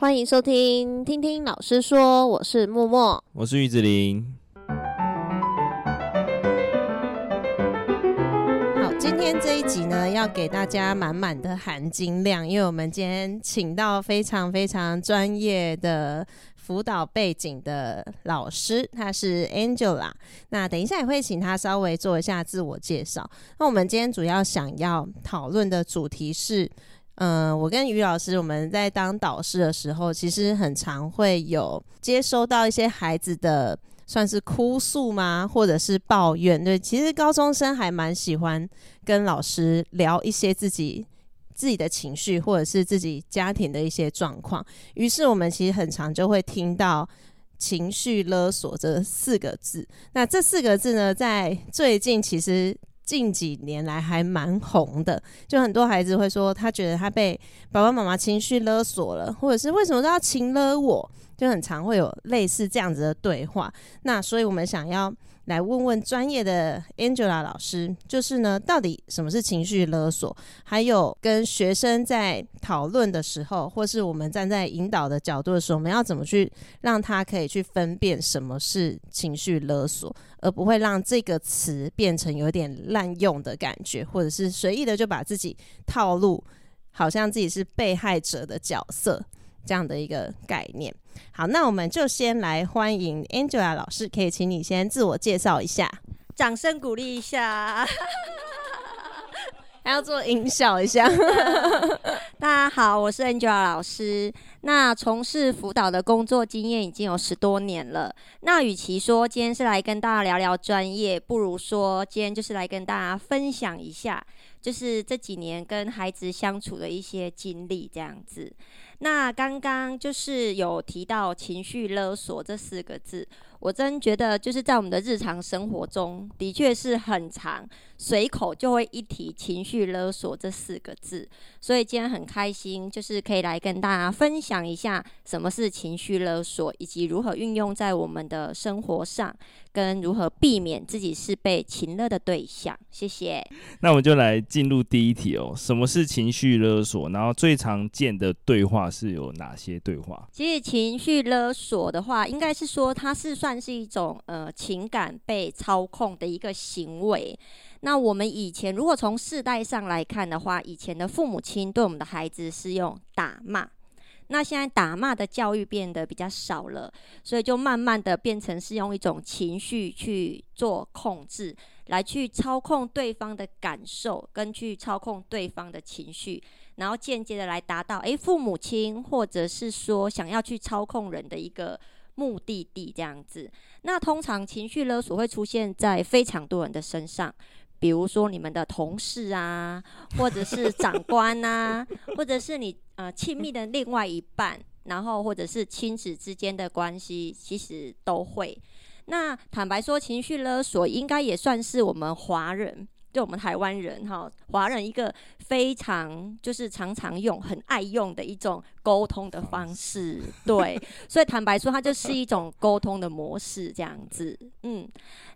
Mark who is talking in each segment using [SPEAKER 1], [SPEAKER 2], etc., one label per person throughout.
[SPEAKER 1] 欢迎收听，听听老师说，我是默默，
[SPEAKER 2] 我是玉子琳。
[SPEAKER 1] 好，今天这一集呢，要给大家满满的含金量，因为我们今天请到非常非常专业的辅导背景的老师，他是 Angela。那等一下也会请他稍微做一下自我介绍。那我们今天主要想要讨论的主题是，嗯、我跟于老师我们在当导师的时候，其实很常会有接收到一些孩子的算是哭诉吗，或者是抱怨。对，其实高中生还蛮喜欢跟老师聊一些自己。自己的情绪，或者是自己家庭的一些状况，于是我们其实很常就会听到“情绪勒索”这四个字。那这四个字呢，在最近其实近几年来还蛮红的，就很多孩子会说，他觉得他被爸爸妈妈情绪勒索了，或者是为什么都要情勒我，就很常会有类似这样子的对话。那所以我们想要。来问问专业的 Angela 老师，就是呢，到底什么是情绪勒索？还有跟学生在讨论的时候，或是我们站在引导的角度的时候，我们要怎么去让他可以去分辨什么是情绪勒索，而不会让这个词变成有点滥用的感觉，或者是随意的就把自己套路，好像自己是被害者的角色。这样的一个概念。好，那我们就先来欢迎 Angela 老师，可以请你先自我介绍一下，
[SPEAKER 3] 掌声鼓励一下，
[SPEAKER 1] 还要做音效一下。
[SPEAKER 3] 大家好，我是 Angela 老师。那从事辅导的工作经验已经有十多年了。那与其说今天是来跟大家聊聊专业，不如说今天就是来跟大家分享一下，就是这几年跟孩子相处的一些经历，这样子。那刚刚就是有提到情绪勒索这四个字，我真觉得就是在我们的日常生活中的确是很常，随口就会一提情绪勒索这四个字，所以今天很开心，就是可以来跟大家分享一下什么是情绪勒索，以及如何运用在我们的生活上。跟如何避免自己是被情勒的对象，谢谢。
[SPEAKER 2] 那我们就来进入第一题哦，什么是情绪勒索？然后最常见的对话是有哪些对话？
[SPEAKER 3] 其实情绪勒索的话，应该是说它是算算是一种呃情感被操控的一个行为。那我们以前如果从世代上来看的话，以前的父母亲对我们的孩子是用打骂。那现在打骂的教育变得比较少了，所以就慢慢的变成是用一种情绪去做控制，来去操控对方的感受，跟去操控对方的情绪，然后间接的来达到，诶，父母亲或者是说想要去操控人的一个目的地这样子。那通常情绪勒索会出现在非常多人的身上。比如说你们的同事啊，或者是长官啊，或者是你呃亲密的另外一半，然后或者是亲子之间的关系，其实都会。那坦白说，情绪勒索应该也算是我们华人。就我们台湾人哈，华人一个非常就是常常用、很爱用的一种沟通的方式，对，所以坦白说，它就是一种沟通的模式这样子。嗯，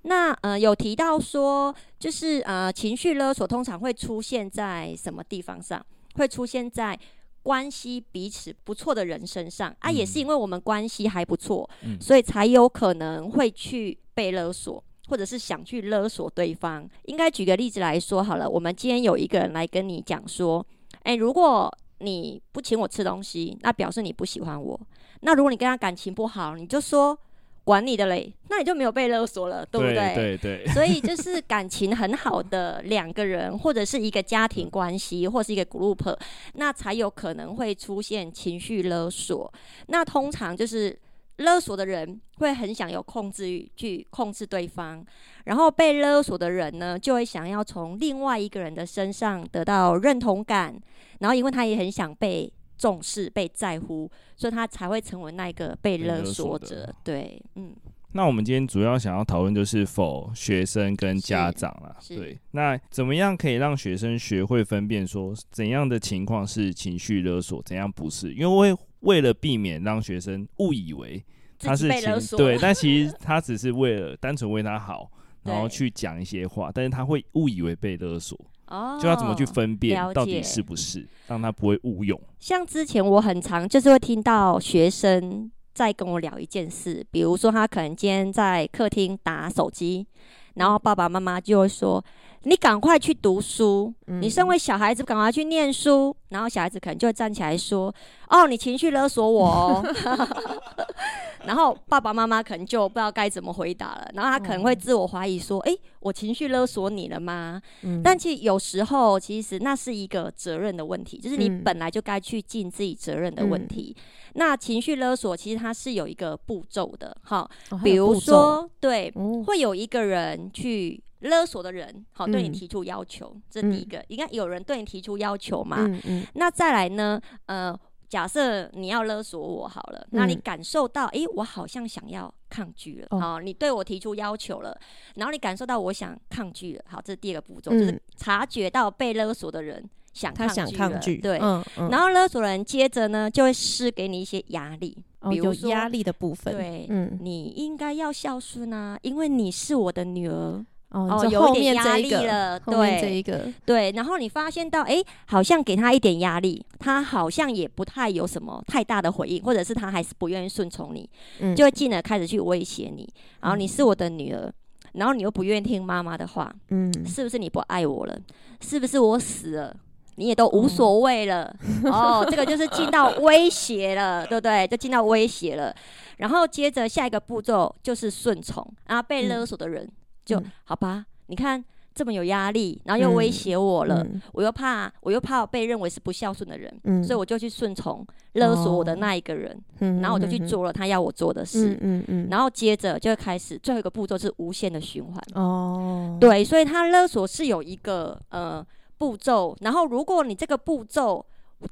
[SPEAKER 3] 那呃有提到说，就是呃情绪勒索通常会出现在什么地方上？会出现在关系彼此不错的人身上啊，也是因为我们关系还不错，所以才有可能会去被勒索。或者是想去勒索对方，应该举个例子来说好了。我们今天有一个人来跟你讲说，诶，如果你不请我吃东西，那表示你不喜欢我。那如果你跟他感情不好，你就说管你的嘞，那你就没有被勒索了，对不对？
[SPEAKER 2] 对对对。
[SPEAKER 3] 所以 就是感情很好的两个人，或者是一个家庭关系，或是一个 group，那才有可能会出现情绪勒索。那通常就是。勒索的人会很想有控制欲，去控制对方，然后被勒索的人呢，就会想要从另外一个人的身上得到认同感，然后因为他也很想被重视、被在乎，所以他才会成为那个被勒索者。索对，嗯。
[SPEAKER 2] 那我们今天主要想要讨论就是否学生跟家长啦，对。那怎么样可以让学生学会分辨说怎样的情况是情绪勒索，怎样不是？因为。为了避免让学生误以为他是情对，但其实他只是为了单纯为他好，然后去讲一些话，但是他会误以为被勒索。
[SPEAKER 3] 哦，
[SPEAKER 2] 就要怎么去分辨到底是不是，让他不会误用。
[SPEAKER 3] 像之前我很常就是会听到学生再跟我聊一件事，比如说他可能今天在客厅打手机，然后爸爸妈妈就会说。你赶快去读书，你身为小孩子，赶快去念书。然后小孩子可能就会站起来说：“哦，你情绪勒索我哦。” 然后爸爸妈妈可能就不知道该怎么回答了。然后他可能会自我怀疑说：“诶，我情绪勒索你了吗？”但其实有时候，其实那是一个责任的问题，就是你本来就该去尽自己责任的问题。那情绪勒索其实它是有一个步骤的，哈，比如说，对，会有一个人去。勒索的人，好，对你提出要求，嗯、这第一个，应该有人对你提出要求嘛？嗯嗯、那再来呢？呃，假设你要勒索我好了，嗯、那你感受到，诶，我好像想要抗拒了，好、哦，你对我提出要求了，然后你感受到我想抗拒了，好，这是第二个步骤，嗯、就是察觉到被勒索的人想抗拒了，他想抗拒，对，嗯嗯、然后勒索人接着呢，就会施给你一些压力，比如说压力的部分，对，嗯、你应该要孝顺啊，因为你是我的女儿。哦，有一点压力了，对，这一个，对，然后你发现到，哎，好像给他一点压力，他好像也不太有什么太大的回应，或者是他还是不愿意顺从你，嗯，就会进而开始去威胁你，然后你是我的女儿，然后你又不愿意听妈妈的话，嗯，是不是你不爱我了？是不是我死了，你也都无所谓了？哦，这个就是进到威胁了，对不对？就进到威胁了，然后接着下一个步骤就是顺从，然后被勒索的人。就、嗯、好吧，你看这么有压力，然后又威胁我了，嗯、我又怕，我又怕我被认为是不孝顺的人，嗯、所以我就去顺从勒索我的那一个人，哦、然后我就去做了他要我做的事，嗯嗯嗯、然后接着就会开始最后一个步骤是无限的循环，哦，对，所以他勒索是有一个呃步骤，然后如果你这个步骤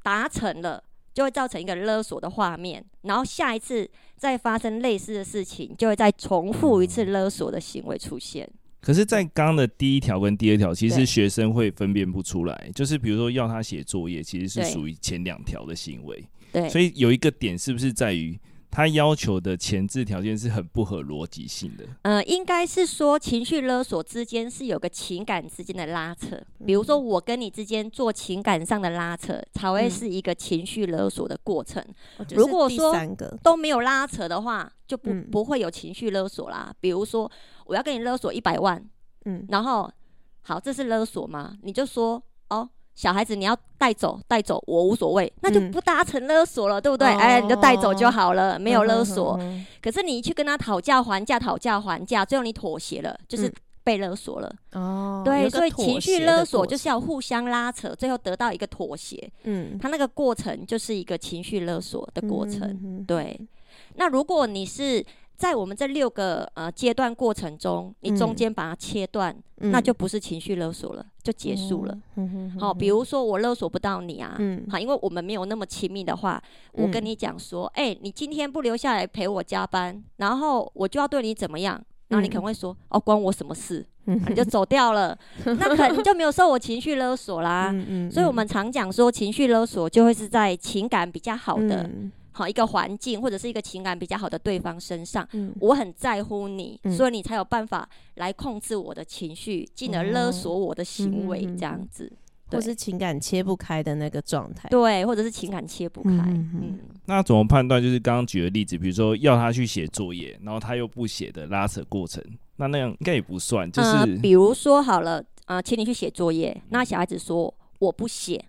[SPEAKER 3] 达成了，就会造成一个勒索的画面，然后下一次再发生类似的事情，就会再重复一次勒索的行为出现。
[SPEAKER 2] 可是，在刚刚的第一条跟第二条，其实学生会分辨不出来，就是比如说要他写作业，其实是属于前两条的行为。对，所以有一个点是不是在于？他要求的前置条件是很不合逻辑性的。
[SPEAKER 3] 呃，应该是说情绪勒索之间是有个情感之间的拉扯，比如说我跟你之间做情感上的拉扯，才会是一个情绪勒索的过程。嗯、如果说都没有拉扯的话，就不不会有情绪勒索啦。比如说我要跟你勒索一百万，嗯，然后好，这是勒索吗？你就说哦。小孩子，你要带走带走，我无所谓，那就不搭成勒索了，嗯、对不对？哦、哎，你就带走就好了，没有勒索。可是你一去跟他讨价还价，讨价还价，最后你妥协了，就是被勒索了。哦，对，所以情绪勒索就是要互相拉扯，最后得到一个妥协。嗯，他那个过程就是一个情绪勒索的过程。对，那如果你是。在我们这六个呃阶段过程中，你中间把它切断，嗯、那就不是情绪勒索了，就结束了。好、嗯哦，比如说我勒索不到你啊，好、嗯，因为我们没有那么亲密的话，嗯、我跟你讲说，哎、欸，你今天不留下来陪我加班，然后我就要对你怎么样？然后你可能会说，嗯、哦，关我什么事？嗯、你就走掉了，那可能就没有受我情绪勒索啦。所以我们常讲说，情绪勒索就会是在情感比较好的。嗯好一个环境或者是一个情感比较好的对方身上，嗯、我很在乎你，嗯、所以你才有办法来控制我的情绪，进而勒索我的行为，这样子，
[SPEAKER 1] 或是情感切不开的那个状态，
[SPEAKER 3] 对，或者是情感切不开。嗯，嗯
[SPEAKER 2] 那怎么判断？就是刚刚举的例子，比如说要他去写作业，然后他又不写的拉扯过程，那那样应该也不算。就是、呃、
[SPEAKER 3] 比如说好了，啊、呃，请你去写作业，那小孩子说我不写，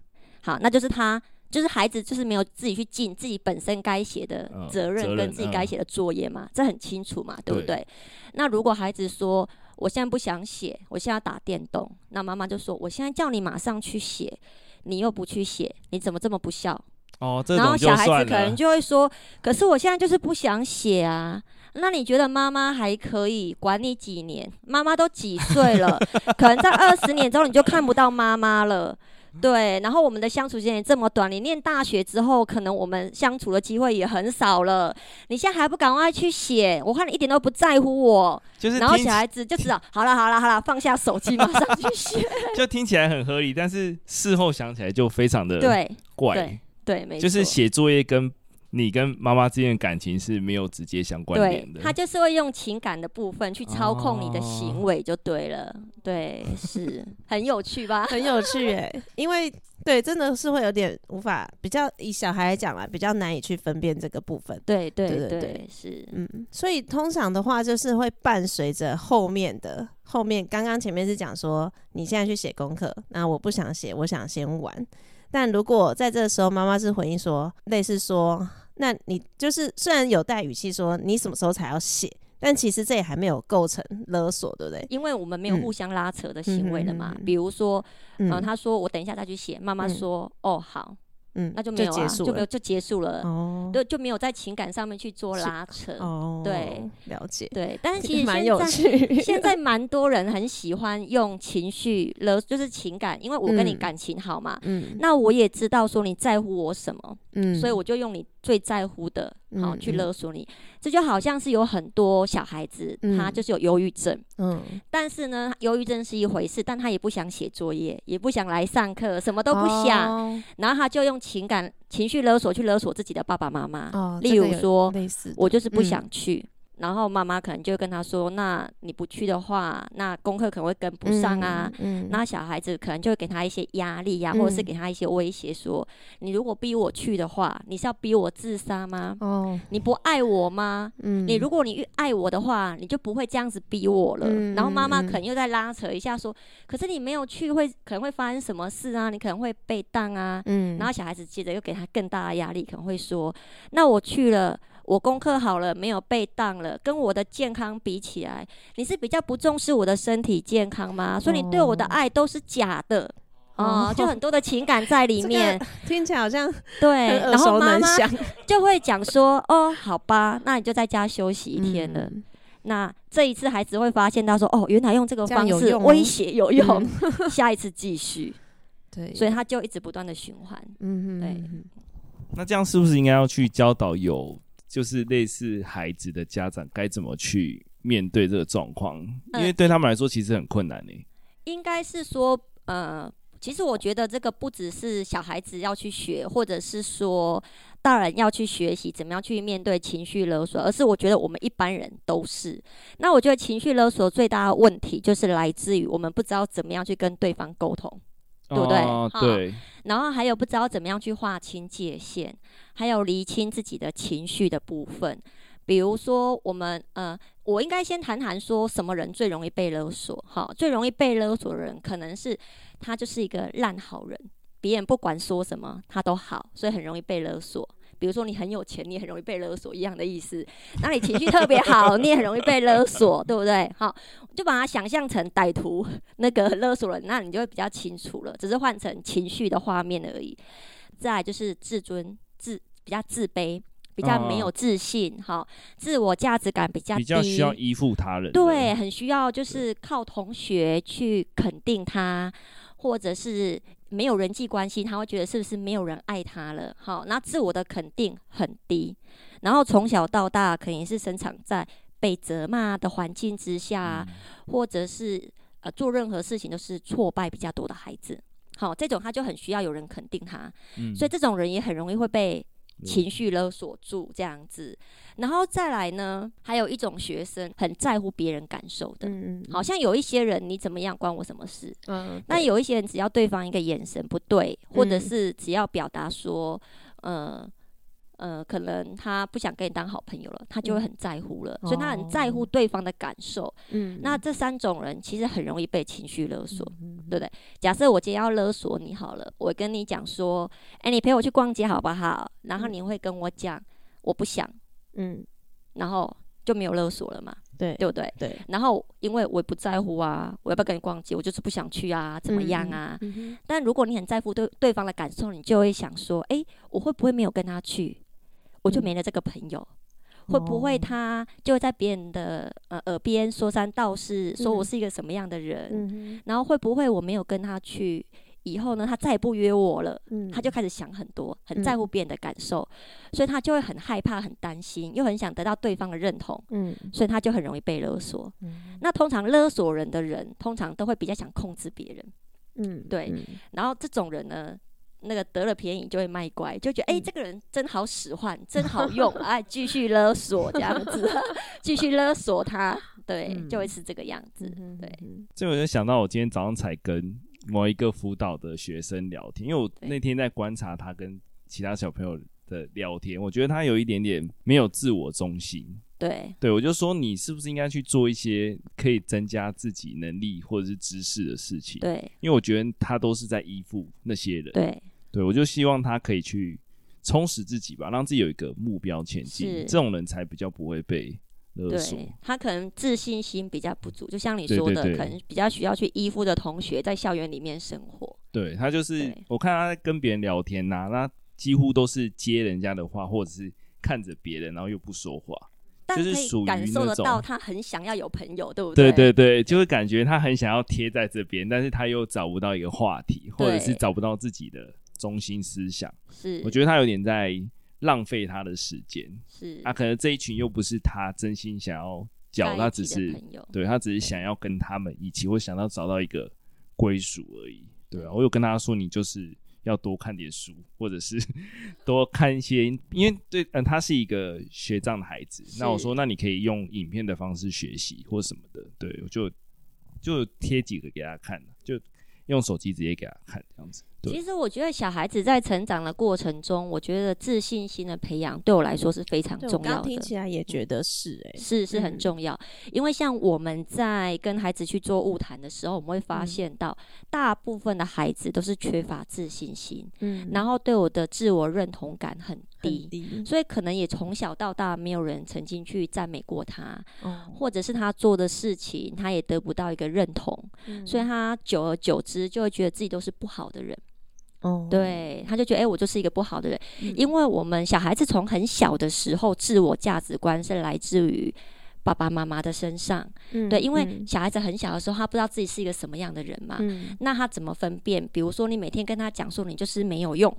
[SPEAKER 3] 好，那就是他。就是孩子就是没有自己去尽自己本身该写的责任跟自己该写的作业嘛，这很清楚嘛，对不对？那如果孩子说我现在不想写，我现在要打电动，那妈妈就说我现在叫你马上去写，你又不去写，你怎么这么不孝？
[SPEAKER 2] 哦，这
[SPEAKER 3] 然后小孩子可能就会说，可是我现在就是不想写啊。那你觉得妈妈还可以管你几年？妈妈都几岁了？可能在二十年之后你就看不到妈妈了。对，然后我们的相处时间也这么短，你念大学之后，可能我们相处的机会也很少了。你现在还不赶快去写？我看你一点都不在乎我。就是，然后小孩子就知道，好了好了好了，放下手机，马上去写。
[SPEAKER 2] 就听起来很合理，但是事后想起来就非常的对怪。
[SPEAKER 3] 对，对，没错。
[SPEAKER 2] 就是写作业跟你跟妈妈之间的感情是没有直接相关联的。
[SPEAKER 3] 他就是会用情感的部分去操控你的行为，就对了。
[SPEAKER 2] 哦、
[SPEAKER 3] 对，是 很有趣吧？
[SPEAKER 1] 很有趣哎，因为对，真的是会有点无法比较以小孩来讲啦，比较难以去分辨这个部分。
[SPEAKER 3] 对对对对，对，是
[SPEAKER 1] 嗯，所以通常的话就是会伴随着后面的后面，刚刚前面是讲说你现在去写功课，那我不想写，我想先玩。但如果在这个时候妈妈是回应说类似说。那你就是虽然有带语气说你什么时候才要写，但其实这也还没有构成勒索，对不对？
[SPEAKER 3] 因为我们没有互相拉扯的行为了嘛。嗯、比如说，嗯、呃，他说我等一下再去写，妈妈说、嗯、哦好。嗯，那就没有、啊、就结束了，就没有就结束了哦，对，就没有在情感上面去做拉扯哦，对，
[SPEAKER 1] 了解，
[SPEAKER 3] 对，但是 其实蛮有趣，现在蛮多人很喜欢用情绪了，就是情感，因为我跟你感情好嘛，嗯，那我也知道说你在乎我什么，嗯，所以我就用你最在乎的，好、嗯、去勒索你，这就好像是有很多小孩子，嗯、他就是有忧郁症，嗯，但是呢，忧郁症是一回事，但他也不想写作业，也不想来上课，什么都不想，哦、然后他就用。情感情绪勒索，去勒索自己的爸爸妈妈。哦，例如说，我就是不想去。嗯然后妈妈可能就跟他说：“那你不去的话，那功课可能会跟不上啊。嗯”嗯，那小孩子可能就会给他一些压力呀、啊，嗯、或者是给他一些威胁，说：“你如果逼我去的话，你是要逼我自杀吗？哦，你不爱我吗？嗯，你如果你越爱我的话，你就不会这样子逼我了。嗯”然后妈妈可能又在拉扯一下，说：“可是你没有去会，会可能会发生什么事啊？你可能会被当啊。”嗯，然后小孩子接着又给他更大的压力，可能会说：“那我去了。”我功课好了，没有被当了，跟我的健康比起来，你是比较不重视我的身体健康吗？所以你对我的爱都是假的。啊、哦呃，就很多的情感在里面，这个、听起来好像对，然后妈妈 就会讲说，哦，好吧，那你就在家休息一天了。嗯、那这一次孩子会发现到说，哦，原来用这个方式威胁有用，有用。嗯、下一次继续，对，所以他就一直不断的循环，嗯哼，对。
[SPEAKER 2] 那这样是不是应该要去教导有？就是类似孩子的家长该怎么去面对这个状况，因为对他们来说其实很困难呢、欸。
[SPEAKER 3] 应该是说，呃，其实我觉得这个不只是小孩子要去学，或者是说大人要去学习怎么样去面对情绪勒索，而是我觉得我们一般人都是。那我觉得情绪勒索最大的问题就是来自于我们不知道怎么样去跟对方沟通。对不对？
[SPEAKER 2] 哦、对。
[SPEAKER 3] 然后还有不知道怎么样去划清界限，还有厘清自己的情绪的部分。比如说，我们呃，我应该先谈谈说什么人最容易被勒索？哈，最容易被勒索的人，可能是他就是一个烂好人，别人不管说什么他都好，所以很容易被勒索。比如说你很有钱，你也很容易被勒索一样的意思。那你情绪特别好，你也很容易被勒索，对不对？好，就把它想象成歹徒那个勒索人，那你就会比较清楚了。只是换成情绪的画面而已。再来就是自尊自比较自卑，比较没有自信，哈、哦，自我价值感比较低，
[SPEAKER 2] 比较需要依附他人，
[SPEAKER 3] 对，很需要就是靠同学去肯定他，或者是。没有人际关系，他会觉得是不是没有人爱他了？好，那自我的肯定很低，然后从小到大肯定是生长在被责骂的环境之下，嗯、或者是呃做任何事情都是挫败比较多的孩子。好，这种他就很需要有人肯定他，嗯、所以这种人也很容易会被情绪勒索住这样子。然后再来呢，还有一种学生很在乎别人感受的，嗯，好像有一些人你怎么样关我什么事，嗯，那有一些人只要对方一个眼神不对，或者是只要表达说，呃呃，可能他不想跟你当好朋友了，他就会很在乎了，所以他很在乎对方的感受，嗯，那这三种人其实很容易被情绪勒索，对不对？假设我今天要勒索你好了，我跟你讲说，哎，你陪我去逛街好不好？然后你会跟我讲，我不想。嗯，然后就没有勒索了嘛，对，对不对？对。然后因为我也不在乎啊，我要不要跟你逛街？我就是不想去啊，怎么样啊？嗯嗯、但如果你很在乎对对方的感受，你就会想说，哎，我会不会没有跟他去，我就没了这个朋友？嗯、会不会他就会在别人的呃耳边说三道四，说我是一个什么样的人？然后会不会我没有跟他去？以后呢，他再也不约我了，嗯、他就开始想很多，很在乎别人的感受，嗯、所以他就会很害怕、很担心，又很想得到对方的认同，嗯、所以他就很容易被勒索。嗯、那通常勒索人的人，通常都会比较想控制别人，嗯，对。嗯、然后这种人呢，那个得了便宜就会卖乖，就觉得哎、欸，这个人真好使唤，真好用，哎，继续勒索这样子，继续勒索他，对，就会是这个样子，对。
[SPEAKER 2] 这我就想到，我今天早上才跟某一个辅导的学生聊天，因为我那天在观察他跟其他小朋友的聊天，我觉得他有一点点没有自我中心。
[SPEAKER 3] 对，
[SPEAKER 2] 对我就说，你是不是应该去做一些可以增加自己能力或者是知识的事情？
[SPEAKER 3] 对，
[SPEAKER 2] 因为我觉得他都是在依附那些人。
[SPEAKER 3] 对，
[SPEAKER 2] 对我就希望他可以去充实自己吧，让自己有一个目标前进。这种人才比较不会被勒索。
[SPEAKER 3] 对，他可能自信心比较不足，就像你说的，对对对，可能比较需要去依附的同学在校园里面生活。
[SPEAKER 2] 对，他就是，我看他在跟别人聊天呐、啊，那几乎都是接人家的话，或者是看着别人，然后又不说话。就是属于感受得到
[SPEAKER 3] 他很想要有朋友，对不对？
[SPEAKER 2] 对对对，就会感觉他很想要贴在这边，但是他又找不到一个话题，或者是找不到自己的中心思想。
[SPEAKER 3] 是，
[SPEAKER 2] 我觉得他有点在浪费他的时间。
[SPEAKER 3] 是，
[SPEAKER 2] 啊，可能这一群又不是他真心想要交，他只是对他只是想要跟他们一起，或想要找到一个归属而已。对啊，我有跟他说，你就是。要多看点书，或者是 多看一些，因为对，嗯，他是一个学障的孩子。那我说，那你可以用影片的方式学习或什么的。对，我就就贴几个给他看，就用手机直接给他看这样子。
[SPEAKER 3] 其实我觉得小孩子在成长的过程中，我觉得自信心的培养对我来说是非常重要的。
[SPEAKER 1] 刚听起来也觉得是哎、欸，
[SPEAKER 3] 是是很重要、嗯。因为像我们在跟孩子去做物谈的时候，我们会发现到大部分的孩子都是缺乏自信心，嗯，然后对我的自我认同感很低，很低，所以可能也从小到大没有人曾经去赞美过他，嗯，或者是他做的事情他也得不到一个认同，嗯，所以他久而久之就会觉得自己都是不好的人。
[SPEAKER 1] 哦，
[SPEAKER 3] 对，他就觉得，哎、欸，我就是一个不好的人，嗯、因为我们小孩子从很小的时候，自我价值观是来自于爸爸妈妈的身上，嗯，对，因为小孩子很小的时候，他不知道自己是一个什么样的人嘛，嗯，那他怎么分辨？比如说，你每天跟他讲说，你就是没有用。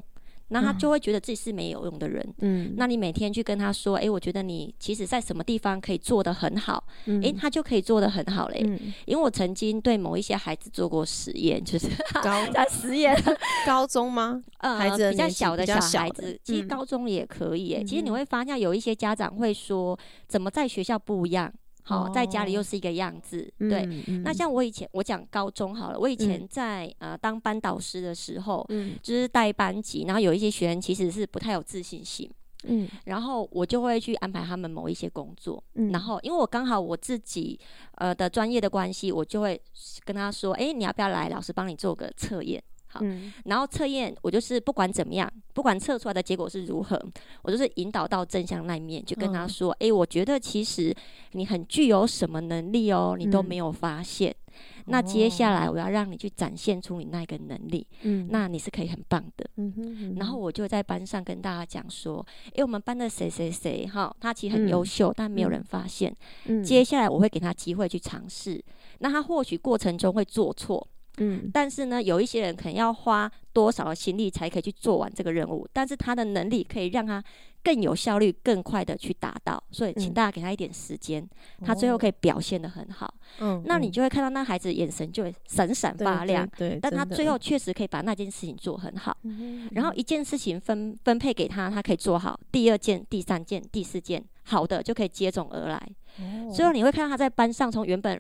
[SPEAKER 3] 那他就会觉得自己是没有用的人。嗯，那你每天去跟他说，哎、欸，我觉得你其实在什么地方可以做得很好，哎、嗯欸，他就可以做得很好嘞、嗯。因为我曾经对某一些孩子做过实验，就是高 在实验
[SPEAKER 1] 高中吗？
[SPEAKER 3] 呃，
[SPEAKER 1] 孩子
[SPEAKER 3] 比较小的小孩子，
[SPEAKER 1] 嗯、
[SPEAKER 3] 其实高中也可以。哎，其实你会发现有一些家长会说，怎么在学校不一样？好，在家里又是一个样子，哦、对、嗯。那像我以前，我讲高中好了，我以前在、嗯、呃当班导师的时候，嗯，就是带班级，然后有一些学员其实是不太有自信心，嗯，然后我就会去安排他们某一些工作，嗯，然后因为我刚好我自己呃的专业的关系，我就会跟他说，哎、欸，你要不要来，老师帮你做个测验。好，然后测验我就是不管怎么样，不管测出来的结果是如何，我就是引导到正向那一面，就跟他说：“哎、嗯欸，我觉得其实你很具有什么能力哦，你都没有发现。嗯、那接下来我要让你去展现出你那个能力，嗯，那你是可以很棒的。嗯哼嗯哼，然后我就在班上跟大家讲说：哎、欸，我们班的谁谁谁哈，他其实很优秀、嗯，但没有人发现。嗯，接下来我会给他机会去尝试，那他或许过程中会做错。”嗯，但是呢，有一些人可能要花多少的心力才可以去做完这个任务，但是他的能力可以让他更有效率、更快的去达到。所以，请大家给他一点时间、嗯，他最后可以表现的很好。嗯，那你就会看到那孩子眼神就会闪闪发亮。对，对，对，但他最后确实可以把那件事情做很好。嗯，然后一件事情分分配给他，他可以做好。第二件、第三件、第四件，好的就可以接踵而来。哦，最后你会看到他在班上从原本。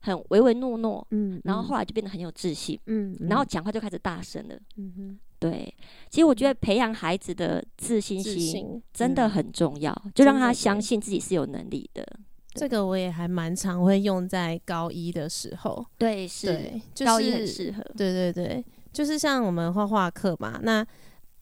[SPEAKER 3] 很唯唯诺诺，嗯，然后后来就变得很有自信，嗯，然后讲话就开始大声了，嗯哼，对，其实我觉得培养孩子的自信心真的很重要，嗯，就让他相信自己是有能力的。
[SPEAKER 1] 这个我也还蛮常会用在高一的时候，
[SPEAKER 3] 对，是，对就是，高一很适合，
[SPEAKER 1] 对对对，就是像我们画画课嘛，那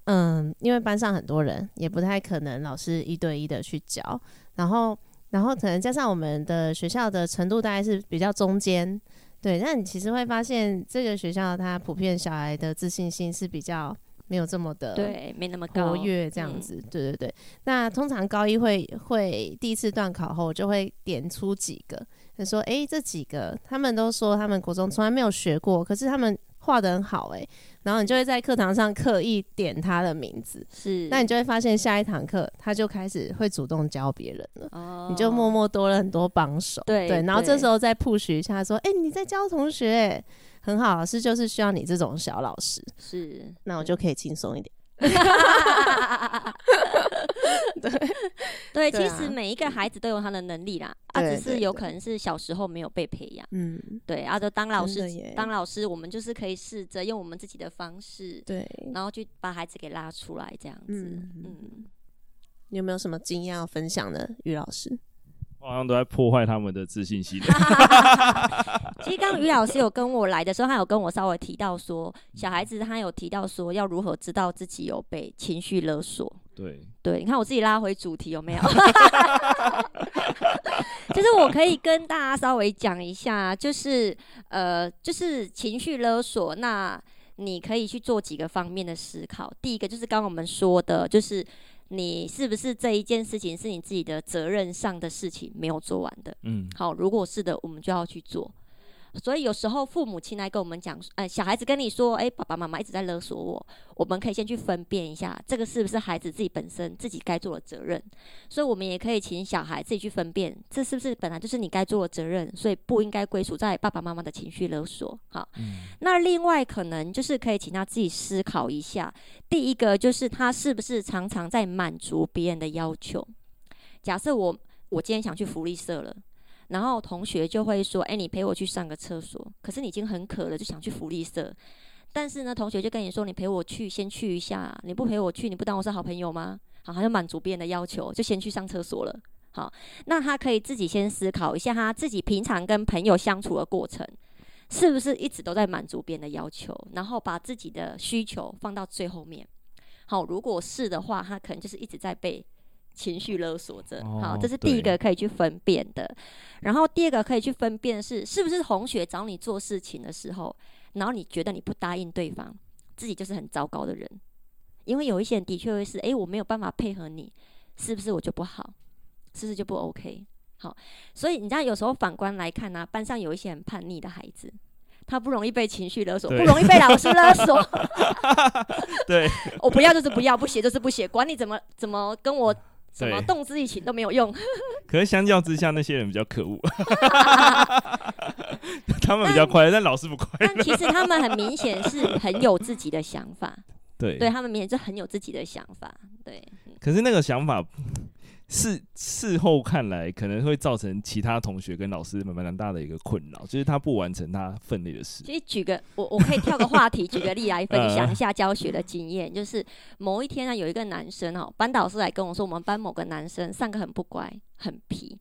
[SPEAKER 1] 嗯，因为班上很多人，也不太可能老师一对一的去教，然后。然后可能加上我们的学校的程度大概是比较中间，对。那你其实会发现，这个学校它普遍小孩的自信心是比较没有这么的
[SPEAKER 3] 对，没那么高
[SPEAKER 1] 活跃这样子，对对对。那通常高一会会第一次段考后就会点出几个，就说哎，这几个他们都说他们国中从来没有学过，可是他们画的很好哎、欸，然后你就会在课堂上刻意点他的名字，
[SPEAKER 3] 是，
[SPEAKER 1] 那你就会发现下一堂课他就开始会主动教别人了，
[SPEAKER 3] 哦，
[SPEAKER 1] 你就默默多了很多帮手，
[SPEAKER 3] 对
[SPEAKER 1] 对，然后这时候再 push 一下说，哎、欸，你在教同学、欸，很好，老师就是需要你这种小老师，
[SPEAKER 3] 是，
[SPEAKER 1] 那我就可以轻松一点。对
[SPEAKER 3] 对，
[SPEAKER 1] 对啊
[SPEAKER 3] 其实每一个孩子都有他的能力啦，啊，只是有可能是小时候没有被培养。
[SPEAKER 1] 嗯，
[SPEAKER 3] 对，啊，就当老师，当老师，我们就是可以试着用我们自己的方式，
[SPEAKER 1] 对，
[SPEAKER 3] 然后去把孩子给拉出来，这样子。嗯，嗯，
[SPEAKER 1] 你有没有什么经验要分享的，于老师？
[SPEAKER 2] 我好像都在破坏他们的自信心。
[SPEAKER 3] 其实刚刚于老师有跟我来的时候，他有跟我稍微提到说，小孩子他有提到说要如何知道自己有被情绪勒索。
[SPEAKER 2] 对
[SPEAKER 3] 对，你看我自己拉回主题有没有？就是我可以跟大家稍微讲一下，就是呃，就是情绪勒索，那你可以去做几个方面的思考。第一个就是刚刚我们说的，就是。你是不是这一件事情是你自己的责任上的事情没有做完的？
[SPEAKER 2] 嗯，
[SPEAKER 3] 好，如果是的，我们就要去做。所以有时候父母亲来跟我们讲，哎，小孩子跟你说，哎，爸爸妈妈一直在勒索我，我们可以先去分辨一下，这个是不是孩子自己本身自己该做的责任。所以我们也可以请小孩自己去分辨，这是不是本来就是你该做的责任，所以不应该归属在爸爸妈妈的情绪勒索。好，
[SPEAKER 2] 嗯，那
[SPEAKER 3] 另外可能就是可以请他自己思考一下，第一个就是他是不是常常在满足别人的要求。假设我我今天想去福利社了。然后同学就会说：“哎，你陪我去上个厕所。”可是你已经很渴了，就想去福利社。但是呢，同学就跟你说：“你陪我去，先去一下。你不陪我去，你不当我是好朋友吗？”好，他就满足别人的要求，就先去上厕所了。好，那他可以自己先思考一下，他自己平常跟朋友相处的过程，是不是一直都在满足别人的要求，然后把自己的需求放到最后面。好，如果是的话，他可能就是一直在被。情绪勒索着，好，这是第一个可以去分辨的。然后第二个可以去分辨是，是不是同学找你做事情的时候，然后你觉得你不答应对方，自己就是很糟糕的人。因为有一些人的确会是，哎，我没有办法配合你，是不是我就不好？是不是就不 OK？好，所以你知道有时候反观来看呢、啊，班上有一些很叛逆的孩子，他不容易被情绪勒索，不容易被老师勒索。
[SPEAKER 2] 对，
[SPEAKER 3] 我不要就是不要，不写就是不写，管你怎么怎么跟我。什么动之以情都没有用，
[SPEAKER 2] 可是相较之下，那些人比较可恶，他们比较快乐，但老师不快乐。
[SPEAKER 3] 但其实他们很明显是很有自己的想法，
[SPEAKER 2] 对，
[SPEAKER 3] 对他们明显是很有自己的想法，对。
[SPEAKER 2] 可是那个想法。事事后看来，可能会造成其他同学跟老师蛮蛮大的一个困扰，就是他不完成他分内的事。
[SPEAKER 3] 其实举个我我可以跳个话题，举个例来分享一下教学的经验，就是某一天呢，有一个男生哦，班导师来跟我说，我们班某个男生上课很不乖，很皮，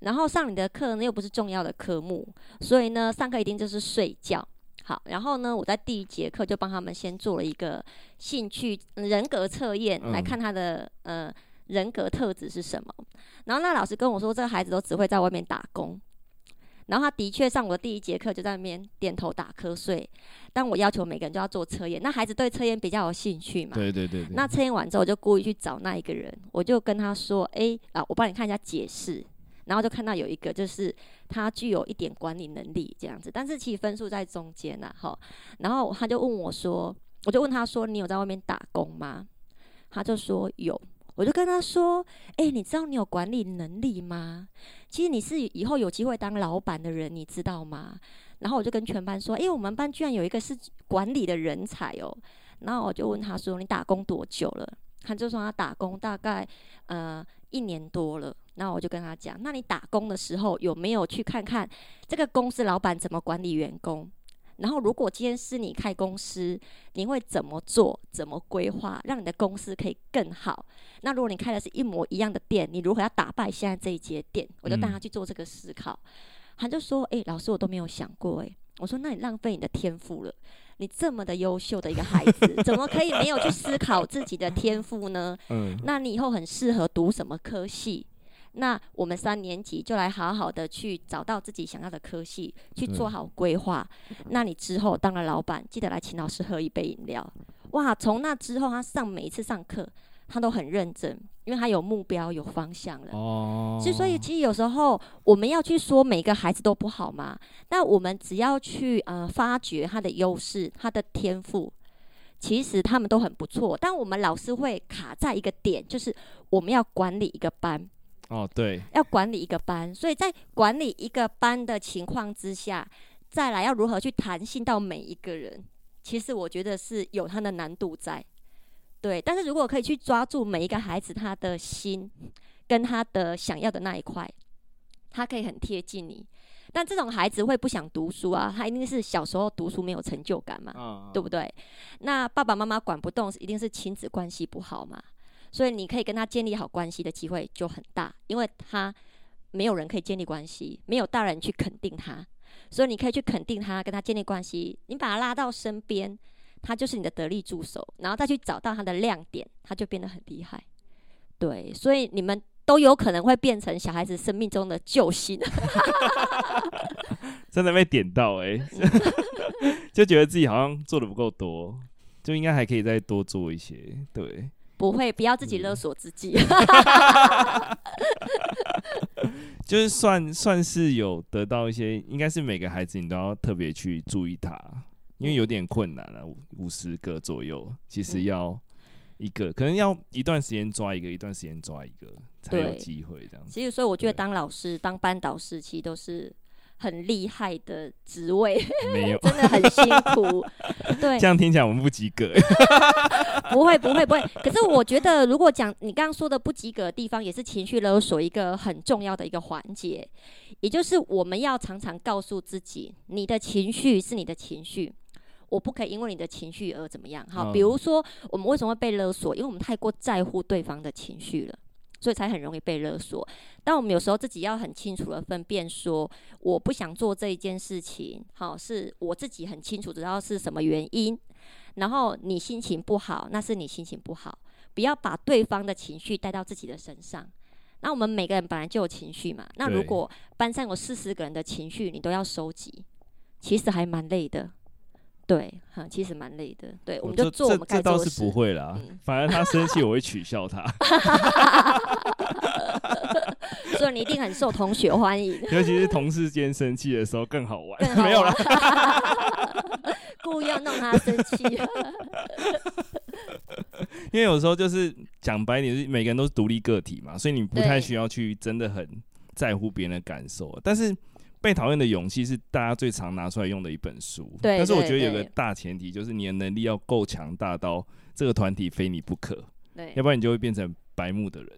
[SPEAKER 3] 然后上你的课呢又不是重要的科目，所以呢上课一定就是睡觉。好，然后呢，我在第一节课就帮他们先做了一个兴趣人格测验，来看他的呃。人格特质是什么？然后那老师跟我说，这个孩子都只会在外面打工。然后他的确上我的第一节课就在那边点头打瞌睡。但我要求每个人都要做测验，那孩子对测验比较有兴趣嘛？
[SPEAKER 2] 对对对，对。
[SPEAKER 3] 那测验完之后，我就故意去找那一个人，我就跟他说：“哎啊，我帮你看一下解释。”然后就看到有一个，就是他具有一点管理能力这样子，但是其实分数在中间呐，哈。然后他就问我说：“我就问他说，你有在外面打工吗？”他就说有。我就跟他说：“哎、你知道你有管理能力吗？其实你是以后有机会当老板的人，你知道吗？”然后我就跟全班说：“哎、我们班居然有一个是管理的人才哦。”然后我就问他说：“你打工多久了？”他就说他打工大概呃一年多了。然后我就跟他讲：“那你打工的时候有没有去看看这个公司老板怎么管理员工？”然后，如果今天是你开公司，你会怎么做？怎么规划，让你的公司可以更好？那如果你开的是一模一样的店，你如何要打败现在这一间店？我就带他去做这个思考。嗯、他就说：“诶，老师，我都没有想过。”诶，我说：“那你浪费你的天赋了。你这么的优秀的一个孩子，怎么可以没有去思考自己的天赋呢？嗯，那你以后很适合读什么科系？”那我们三年级就来好好的去找到自己想要的科系，去做好规划。嗯。那你之后当了老板，记得来请老师喝一杯饮料。哇，从那之后，他上每一次上课，他都很认真，因为他有目标、有方向了。
[SPEAKER 2] 哦，
[SPEAKER 3] 所以其实有时候我们要去说每个孩子都不好嘛，那我们只要去呃发掘他的优势、他的天赋，其实他们都很不错。但我们老师会卡在一个点，就是我们要管理一个班。
[SPEAKER 2] 哦，对，
[SPEAKER 3] 要管理一个班，所以在管理一个班的情况之下，再来要如何去弹性到每一个人，其实我觉得是有它的难度在。对，但是如果可以去抓住每一个孩子他的心，跟他的想要的那一块，他可以很贴近你。但这种孩子会不想读书啊，他一定是小时候读书没有成就感嘛，
[SPEAKER 2] 嗯、
[SPEAKER 3] 对不对？那爸爸妈妈管不动，一定是亲子关系不好嘛。所以你可以跟他建立好关系的机会就很大，因为他没有人可以建立关系，没有大人去肯定他，所以你可以去肯定他，跟他建立关系，你把他拉到身边。他就是你的得力助手，然后再去找到他的亮点，他就变得很厉害。对，所以你们都有可能会变成小孩子生命中的救星。
[SPEAKER 2] 真的被点到哎、欸，就觉得自己好像做的不够多，就应该还可以再多做一些。对，
[SPEAKER 3] 不会，不要自己勒索自己。
[SPEAKER 2] 就是算算是有得到一些，应该是每个孩子你都要特别去注意他。因为有点困难了，啊，五十个左右，其实要一个，嗯、可能要一段时间抓一个，一段时间抓一个，才有机会这样子。
[SPEAKER 3] 其实，所以我觉得当老师、当班导师，其实都是很厉害的职位，
[SPEAKER 2] 没有，
[SPEAKER 3] 真的很辛苦。对，
[SPEAKER 2] 这样听起来我们不及格。
[SPEAKER 3] 不会，不会，不会。可是我觉得，如果讲你刚刚说的不及格的地方，也是情绪勒索一个很重要的一个环节，也就是我们要常常告诉自己，你的情绪是你的情绪。我不可以因为你的情绪而怎么样？好，比如说我们为什么会被勒索？因为我们太过在乎对方的情绪了，所以才很容易被勒索。但我们有时候自己要很清楚的分辨，说我不想做这一件事情，好，是我自己很清楚知道是什么原因。然后你心情不好，那是你心情不好，不要把对方的情绪带到自己的身上。那我们每个人本来就有情绪嘛。那如果班上有四十个人的情绪，你都要收集，其实还蛮累的。对，哈，其实蛮累的。对，我们就做我们该做的事。
[SPEAKER 2] 这倒是不会啦，嗯、反而他生气，我会取笑他。
[SPEAKER 3] 所以你一定很受同学欢迎。
[SPEAKER 2] 尤其是同事间生气的时候更好玩。
[SPEAKER 3] 更好 玩
[SPEAKER 2] 没有啦，
[SPEAKER 3] 故意要弄他生气。
[SPEAKER 2] 因为有时候就是讲白点，是每个人都是独立个体嘛，所以你不太需要去真的很在乎别人的感受。但是。被讨厌的勇气是大家最常拿出来用的一本书，
[SPEAKER 3] 对。
[SPEAKER 2] 但是我觉得有个大前提，就是你的能力要够强大到这个团体非你不可，
[SPEAKER 3] 对。
[SPEAKER 2] 要不然你就会变成白目的人。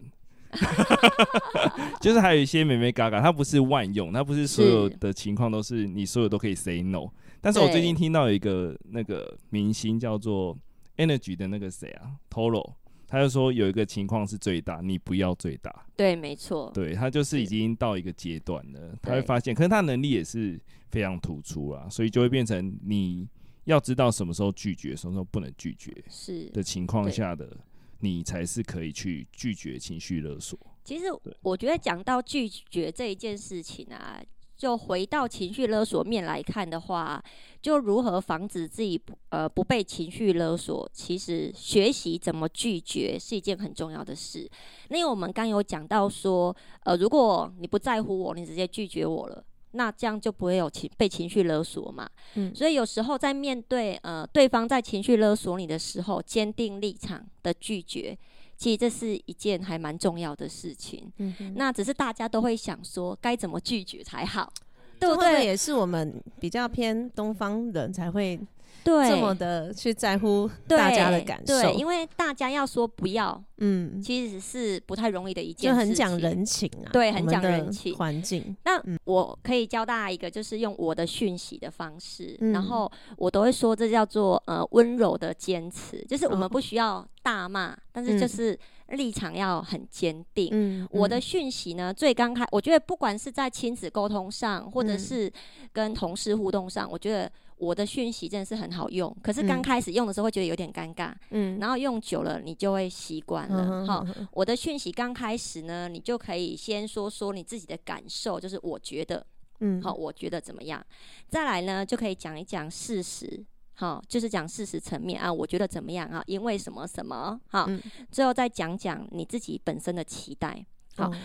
[SPEAKER 2] 就是还有一些美美嘎嘎，它不是万用，它不是所有的情况都是你所有都可以 say no。但是我最近听到有一个那个明星叫做 Energy 的那个谁啊，Toro。他就说有一个情况是最大，你不要最大。
[SPEAKER 3] 对，没错。
[SPEAKER 2] 对，他就是已经到一个阶段了，他会发现，可是他能力也是非常突出啊，所以就会变成你要知道什么时候拒绝，什么时候不能拒绝，是的情况下的你才是可以去拒绝情绪勒索。
[SPEAKER 3] 其实我觉得讲到拒绝这一件事情啊。就回到情绪勒索面来看的话，就如何防止自己呃不被情绪勒索？其实学习怎么拒绝是一件很重要的事。因为我们刚有讲到说，呃，如果你不在乎我，你直接拒绝我了，那这样就不会有情被情绪勒索嘛。嗯，所以有时候在面对呃对方在情绪勒索你的时候，坚定立场的拒绝。其实这是一件还蛮重要的事情，嗯，那只是大家都会想说该怎么拒绝才好，对不对？
[SPEAKER 1] 也是我们比较偏东方人才会。
[SPEAKER 3] 对，
[SPEAKER 1] 这么的去在乎大家的感受，
[SPEAKER 3] 对，因为大家要说不要，嗯，其实是不太容易的一件事情，
[SPEAKER 1] 就很讲人情啊，
[SPEAKER 3] 对，很讲人情
[SPEAKER 1] 环境。
[SPEAKER 3] 那我可以教大家一个，就是用我的讯息的方式，嗯、然后我都会说这叫做呃温柔的坚持，就是我们不需要大骂，哦、但是就是立场要很坚定。嗯，我的讯息呢，最刚开，我觉得不管是在亲子沟通上，或者是跟同事互动上，我觉得。我的讯息真的是很好用，可是刚开始用的时候会觉得有点尴尬，嗯，然后用久了你就会习惯了。好，我的讯息刚开始呢，你就可以先说说你自己的感受，就是我觉得，嗯，好，我觉得怎么样？再来呢，就可以讲一讲事实，好，就是讲事实层面啊，我觉得怎么样啊？因为什么什么？好，
[SPEAKER 1] 嗯、
[SPEAKER 3] 最后再讲讲你自己本身的期待。好，
[SPEAKER 1] 哦、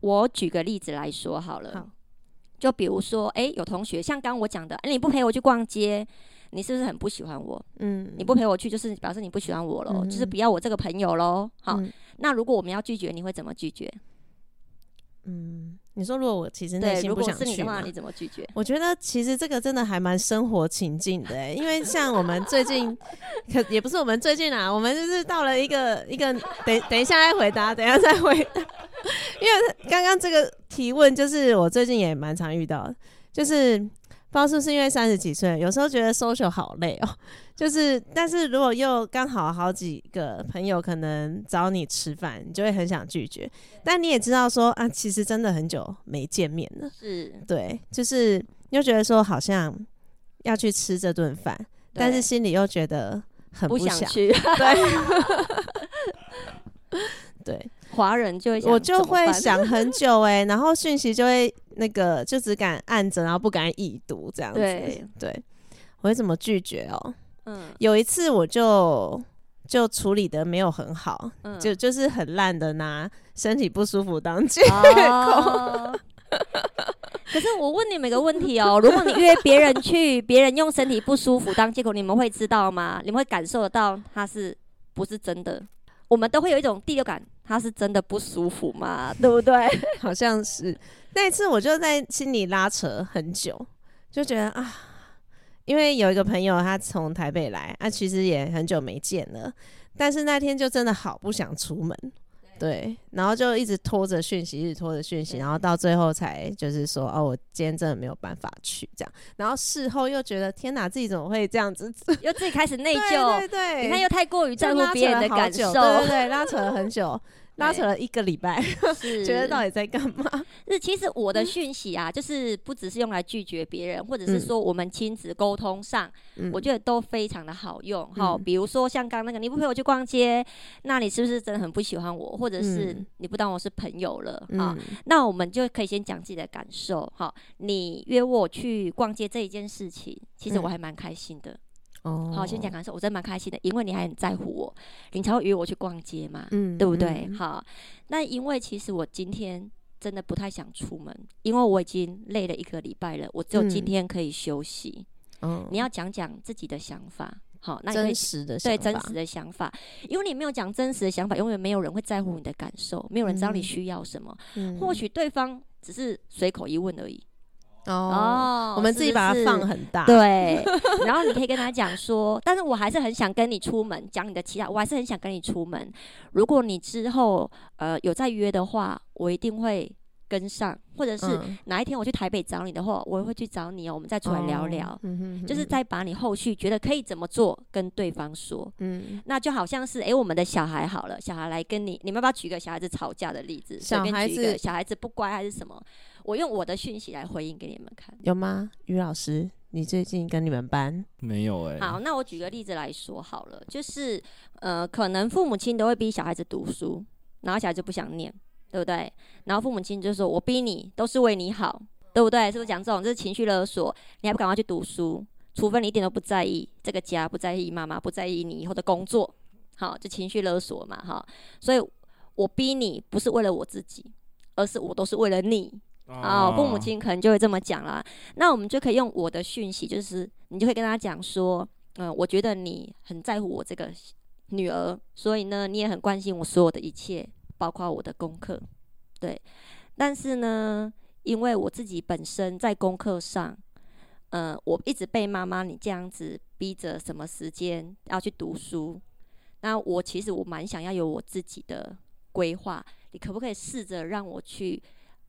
[SPEAKER 3] 我举个例子来说好了，
[SPEAKER 1] 好
[SPEAKER 3] 就比如说，哎、欸，有同学像刚刚我讲的，哎、欸，你不陪我去逛街，你是不是很不喜欢我？嗯，你不陪我去，就是表示你不喜欢我喽，嗯、就是不要我这个朋友喽。好，嗯、那如果我们要拒绝，你会怎么拒绝？
[SPEAKER 1] 嗯，你说如果我其实内心不想去，
[SPEAKER 3] 嘛你，你怎么拒绝？
[SPEAKER 1] 我觉得其实这个真的还蛮生活情境的、欸，因为像我们最近，可也不是我们最近啊，我们就是到了一个一个，等等一下再回答，等一下再回答，因为刚刚这个提问就是我最近也蛮常遇到的，就是。不知道是不是因为三十几岁，有时候觉得 social 好累哦。就是，但是如果又刚好好几个朋友可能找你吃饭，你就会很想拒绝。但你也知道说啊，其实真的很久没见面了。是，对，就是又觉得说好像要去吃这顿饭，但是心里又觉得很不想，
[SPEAKER 3] 不想去。
[SPEAKER 1] 对，对。
[SPEAKER 3] 华人就会
[SPEAKER 1] 我就会想很久哎、欸，然后讯息就会那个就只敢按着，然后不敢已读这样子。对，对，我会怎么拒绝哦、喔？嗯，有一次我就就处理的没有很好，嗯、就就是很烂的拿身体不舒服当借 口。哦、
[SPEAKER 3] 可是我问你们一个问题哦、喔，如果你约别人去，别人用身体不舒服当借口，你们会知道吗？你们会感受得到他是不是真的？我们都会有一种第六感。他是真的不舒服吗？对不对？
[SPEAKER 1] 好像是那一次，我就在心里拉扯很久，就觉得啊，因为有一个朋友他从台北来，啊，其实也很久没见了，但是那天就真的好不想出门。对，然后就一直拖着讯息，一直拖着讯息，然后到最后才就是说，哦，我今天真的没有办法去这样。然后事后又觉得，天哪，自己怎么会这样子？
[SPEAKER 3] 又自己开始内疚，
[SPEAKER 1] 对对对，
[SPEAKER 3] 你看又太过于在乎别人的感受，
[SPEAKER 1] 对对对，拉扯了很久。拉扯了一个礼拜，是 觉得到底在干嘛？
[SPEAKER 3] 是其实我的讯息啊，就是不只是用来拒绝别人，或者是说我们亲子沟通上，嗯、我觉得都非常的好用。好、嗯，比如说像刚刚那个，你不陪我去逛街，那你是不是真的很不喜欢我？或者是你不当我是朋友了？啊、嗯，那我们就可以先讲自己的感受。哈，你约我去逛街这一件事情，其实我还蛮开心的。嗯哦，好，先讲感受，我真的蛮开心的，因为你还很在乎我，你才会约我去逛街嘛，嗯，对不对？嗯、好，那因为其实我今天真的不太想出门，因为我已经累了一个礼拜了，我只有今天可以休息。嗯，你要讲讲自己的想法，好，那
[SPEAKER 1] 真实的，
[SPEAKER 3] 对真实的想法，因为你没有讲真实的想法，永远没有人会在乎你的感受，没有人知道你需要什么，嗯、或许对方只是随口一问而已。
[SPEAKER 1] 哦，oh, 我们自己把它放很大，
[SPEAKER 3] 对。然后你可以跟他讲说，但是我还是很想跟你出门，讲你的期待，我还是很想跟你出门。如果你之后呃有再约的话，我一定会跟上，或者是哪一天我去台北找你的话，我也会去找你哦，我们再出来聊聊，oh, 就是再把你后续觉得可以怎么做跟对方说。嗯，那就好像是哎、欸，我们的小孩好了，小孩来跟你，你们要不要举个小孩子吵架的例子？随便举一个小孩子不乖还是什么？我用我的讯息来回应给你们看，
[SPEAKER 1] 有吗？于老师，你最近跟你们班
[SPEAKER 2] 没有哎、欸。
[SPEAKER 3] 好，那我举个例子来说好了，就是呃，可能父母亲都会逼小孩子读书，然后小孩子不想念，对不对？然后父母亲就说：“我逼你都是为你好，对不对？”是不是讲这种？就是情绪勒索，你还不赶快去读书？除非你一点都不在意这个家，不在意妈妈，不在意你以后的工作，好，就情绪勒索嘛，哈。所以我逼你不是为了我自己，而是我都是为了你。哦，父母亲可能就会这么讲啦。那我们就可以用我的讯息，就是你就会跟他讲说，嗯、呃，我觉得你很在乎我这个女儿，所以呢，你也很关心我所有的一切，包括我的功课，对。但是呢，因为我自己本身在功课上，呃，我一直被妈妈你这样子逼着，什么时间要去读书，那我其实我蛮想要有我自己的规划，你可不可以试着让我去？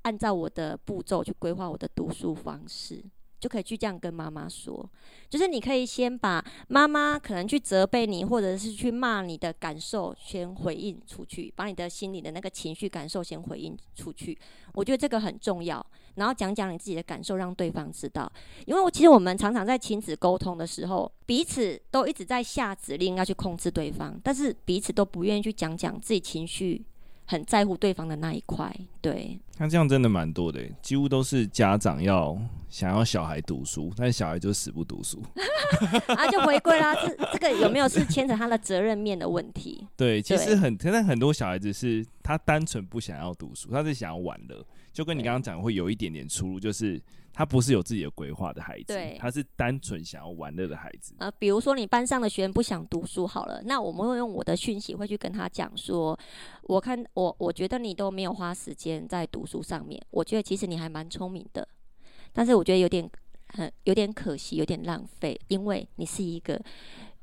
[SPEAKER 3] 按照我的步骤去规划我的读书方式，就可以去这样跟妈妈说。就是你可以先把妈妈可能去责备你，或者是去骂你的感受先回应出去，把你的心里的那个情绪感受先回应出去。我觉得这个很重要。然后讲讲你自己的感受，让对方知道。因为我其实我们常常在亲子沟通的时候，彼此都一直在下指令要去控制对方，但是彼此都不愿意去讲讲自己情绪很在乎对方的那一块。对。
[SPEAKER 2] 那这样真的蛮多的，几乎都是家长要想要小孩读书，但是小孩就死不读书，
[SPEAKER 3] 啊，就回归啦。这这个有没有是牵扯他的责任面的问题？
[SPEAKER 2] 对，其实很，现在很多小孩子是他单纯不想要读书，他是想要玩乐，就跟你刚刚讲会有一点点出入，就是。他不是有自己的规划的孩子，对，他是单纯想要玩乐的孩子。
[SPEAKER 3] 呃，比如说你班上的学生不想读书好了，那我们会用我的讯息会去跟他讲说，我看我我觉得你都没有花时间在读书上面，我觉得其实你还蛮聪明的，但是我觉得有点很有点可惜，有点浪费，因为你是一个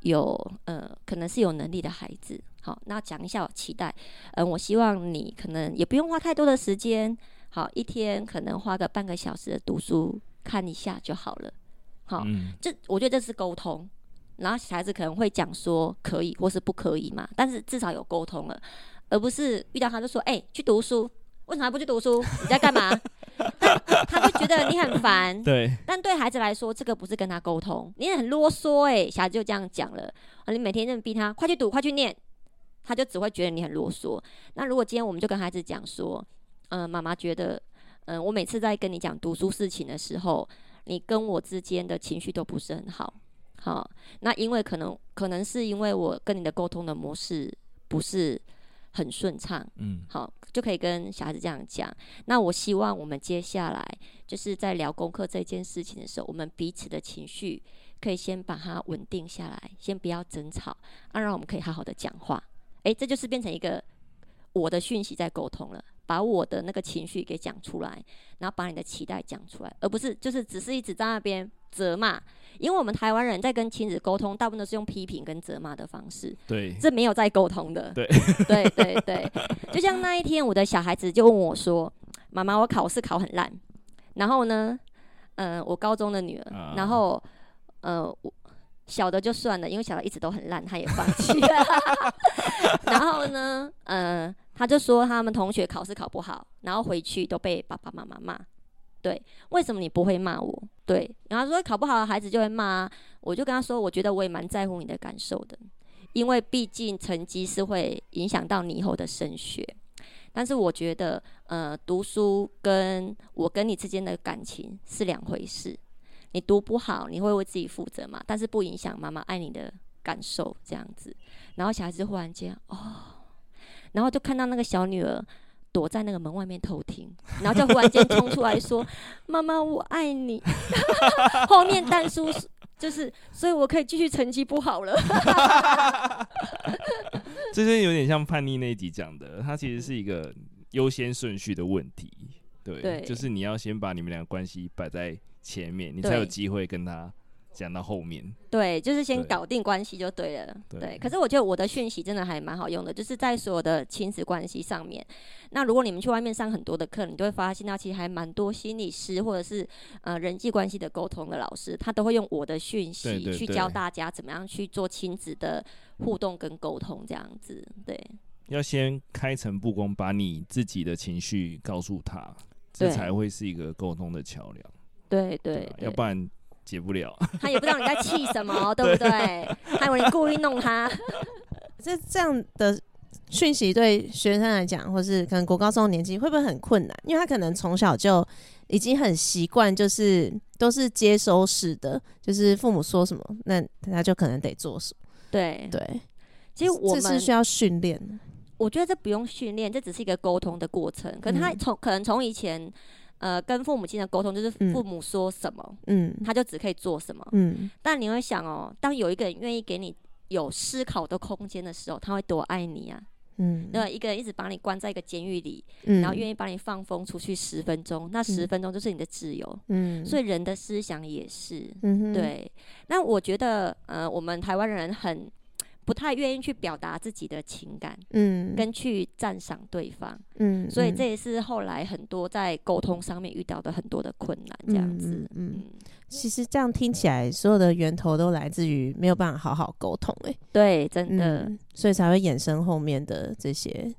[SPEAKER 3] 有呃可能是有能力的孩子。好，那讲一下我期待，嗯、呃，我希望你可能也不用花太多的时间。好，一天可能花个半个小时的读书看一下就好了。好，嗯、这我觉得这是沟通。然后小孩子可能会讲说可以或是不可以嘛，但是至少有沟通了，而不是遇到他就说：“哎、欸，去读书，为什么还不去读书？你在干嘛？” 他就觉得你很烦。对。但对孩子来说，这个不是跟他沟通，你很啰嗦哎、欸，小孩子就这样讲了。你每天这么逼他，快去读，快去念，他就只会觉得你很啰嗦。那如果今天我们就跟孩子讲说。嗯，妈妈觉得，嗯，我每次在跟你讲读书事情的时候，你跟我之间的情绪都不是很好。好，那因为可能可能是因为我跟你的沟通的模式不是很顺畅。嗯，好，就可以跟小孩子这样讲。那我希望我们接下来就是在聊功课这件事情的时候，我们彼此的情绪可以先把它稳定下来，先不要争吵，啊，让我们可以好好的讲话。诶，这就是变成一个我的讯息在沟通了。把我的那个情绪给讲出来，然后把你的期待讲出来，而不是就是只是一直在那边责骂。因为我们台湾人在跟亲子沟通，大部分都是用批评跟责骂的方式。对，这没有在沟通的。对，对，对，对。就像那一天，我的小孩子就问我说：“妈妈，我考试考很烂。”然后呢，嗯、呃，我高中的女儿，啊、然后，呃，我小的就算了，因为小的一直都很烂，他也放弃了。然后呢，呃。他就说他们同学考试考不好，然后回去都被爸爸妈妈骂。对，为什么你不会骂我？对，然后说考不好的孩子就会骂。我就跟他说，我觉得我也蛮在乎你的感受的，因为毕竟成绩是会影响到你以后的升学。但是我觉得，呃，读书跟我跟你之间的感情是两回事。你读不好，你会为自己负责嘛？但是不影响妈妈爱你的感受，这样子。然后小孩子忽然间，哦。然后就看到那个小女儿躲在那个门外面偷听，然后就忽然间冲出来说：“妈妈，我爱你。”后面蛋叔就是，所以我可以继续成绩不好了。
[SPEAKER 2] 这些有点像叛逆那一集讲的，它其实是一个优先顺序的问题。对，对就是你要先把你们俩关系摆在前面，你才有机会跟他。讲到后面，
[SPEAKER 3] 对，就是先搞定关系就对了。对，对，可是我觉得我的讯息真的还蛮好用的，就是在所有的亲子关系上面。那如果你们去外面上很多的课，你就会发现到其实还蛮多心理师或者是呃人际关系的沟通的老师，他都会用我的讯息去教大家怎么样去做亲子的互动跟沟通，这样子。对，
[SPEAKER 2] 要先开诚布公，把你自己的情绪告诉他，这才会是一个沟通的桥梁。
[SPEAKER 3] 对对，对，
[SPEAKER 2] 要不然。解不了，
[SPEAKER 3] 他也不知道你在气什么，对不对？还以为你故意弄他。
[SPEAKER 1] 这这样的讯息对学生来讲，或是可能国高中年纪，会不会很困难？因为他可能从小就已经很习惯，就是都是接收式的，就是父母说什么，那他就可能得做什么。
[SPEAKER 3] 对
[SPEAKER 1] 对，
[SPEAKER 3] 其实我们
[SPEAKER 1] 这是需要训练的。
[SPEAKER 3] 我觉得这不用训练，这只是一个沟通的过程。可能他从、嗯、可能从以前。呃，跟父母亲的沟通就是父母说什么，嗯，他就只可以做什么，嗯。但你会想哦，当有一个人愿意给你有思考的空间的时候，他会多爱你啊，嗯。那，一个人一直把你关在一个监狱里，嗯，然后愿意把你放风出去十分钟，那十分钟就是你的自由，嗯。所以人的思想也是，嗯，对。那我觉得，呃，我们台湾人很。不太愿意去表达自己的情感，嗯，跟去赞赏对方，嗯，所以这也是后来很多在沟通上面遇到的很多的困难，这样子，嗯，嗯，嗯，
[SPEAKER 1] 其实这样听起来，所有的源头都来自于没有办法好好沟通，哎，
[SPEAKER 3] 对，真的，
[SPEAKER 1] 嗯，所以才会衍生后面的这些，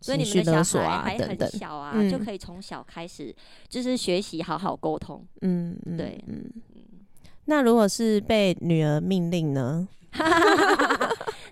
[SPEAKER 3] 所以你们的小孩还很小啊，等等，就可以从小开始就是学习好好沟通，嗯，对，嗯，
[SPEAKER 1] 那如果是被女儿命令呢？